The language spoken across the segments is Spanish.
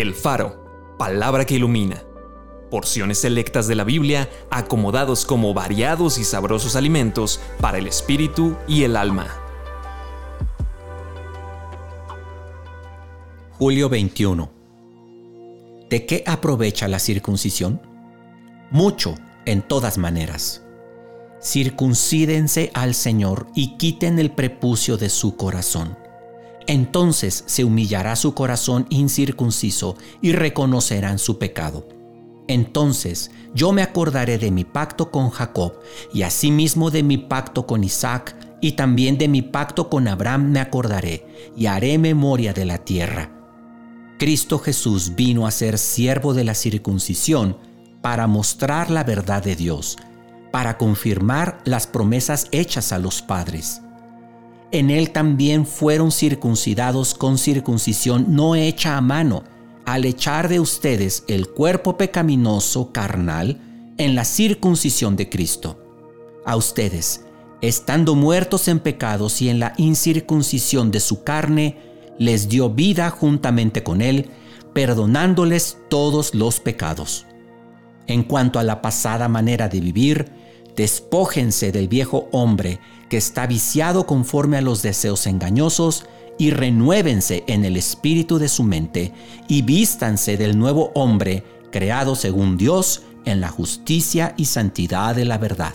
El Faro, palabra que ilumina. Porciones selectas de la Biblia acomodados como variados y sabrosos alimentos para el espíritu y el alma. Julio 21. ¿De qué aprovecha la circuncisión? Mucho, en todas maneras. Circuncídense al Señor y quiten el prepucio de su corazón entonces se humillará su corazón incircunciso y reconocerán su pecado. Entonces yo me acordaré de mi pacto con Jacob y asimismo de mi pacto con Isaac y también de mi pacto con Abraham me acordaré y haré memoria de la tierra. Cristo Jesús vino a ser siervo de la circuncisión para mostrar la verdad de Dios, para confirmar las promesas hechas a los padres en él también fueron circuncidados con circuncisión no hecha a mano, al echar de ustedes el cuerpo pecaminoso carnal en la circuncisión de Cristo. A ustedes, estando muertos en pecados y en la incircuncisión de su carne, les dio vida juntamente con él, perdonándoles todos los pecados. En cuanto a la pasada manera de vivir, despójense del viejo hombre que está viciado conforme a los deseos engañosos, y renuévense en el espíritu de su mente, y vístanse del nuevo hombre, creado según Dios, en la justicia y santidad de la verdad.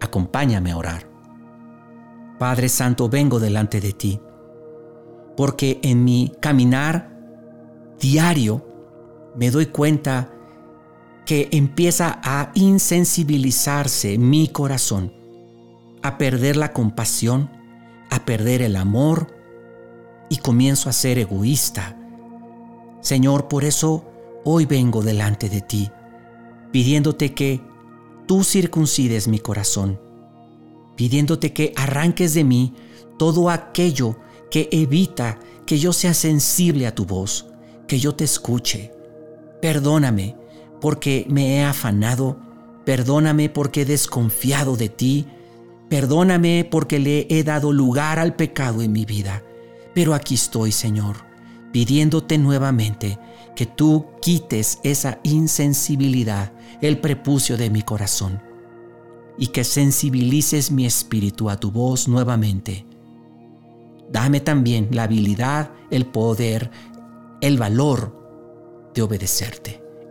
Acompáñame a orar. Padre Santo, vengo delante de ti, porque en mi caminar diario me doy cuenta que empieza a insensibilizarse mi corazón a perder la compasión, a perder el amor y comienzo a ser egoísta. Señor, por eso hoy vengo delante de ti, pidiéndote que tú circuncides mi corazón, pidiéndote que arranques de mí todo aquello que evita que yo sea sensible a tu voz, que yo te escuche. Perdóname porque me he afanado, perdóname porque he desconfiado de ti, Perdóname porque le he dado lugar al pecado en mi vida. Pero aquí estoy, Señor, pidiéndote nuevamente que tú quites esa insensibilidad, el prepucio de mi corazón, y que sensibilices mi espíritu a tu voz nuevamente. Dame también la habilidad, el poder, el valor de obedecerte.